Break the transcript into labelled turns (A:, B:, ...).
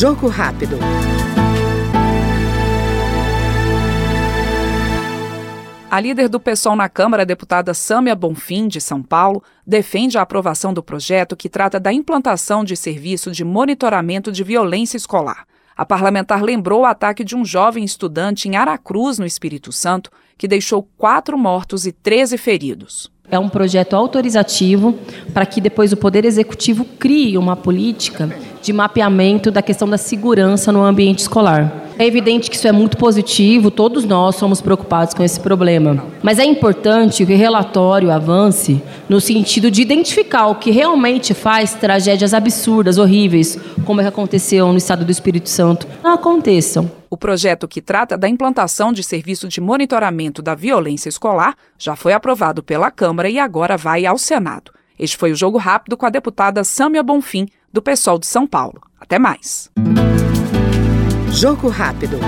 A: Jogo rápido.
B: A líder do PSOL na Câmara, deputada Sâmia Bonfim, de São Paulo, defende a aprovação do projeto que trata da implantação de serviço de monitoramento de violência escolar. A parlamentar lembrou o ataque de um jovem estudante em Aracruz, no Espírito Santo, que deixou quatro mortos e 13 feridos.
C: É um projeto autorizativo para que depois o Poder Executivo crie uma política de mapeamento da questão da segurança no ambiente escolar. É evidente que isso é muito positivo, todos nós somos preocupados com esse problema. Mas é importante que o relatório avance no sentido de identificar o que realmente faz tragédias absurdas, horríveis, como é que aconteceu no estado do Espírito Santo, não aconteçam.
B: O projeto que trata da implantação de serviço de monitoramento da violência escolar já foi aprovado pela Câmara e agora vai ao Senado. Este foi o Jogo Rápido com a deputada Sâmia Bonfim, do PSOL de São Paulo. Até mais.
A: Jogo Rápido.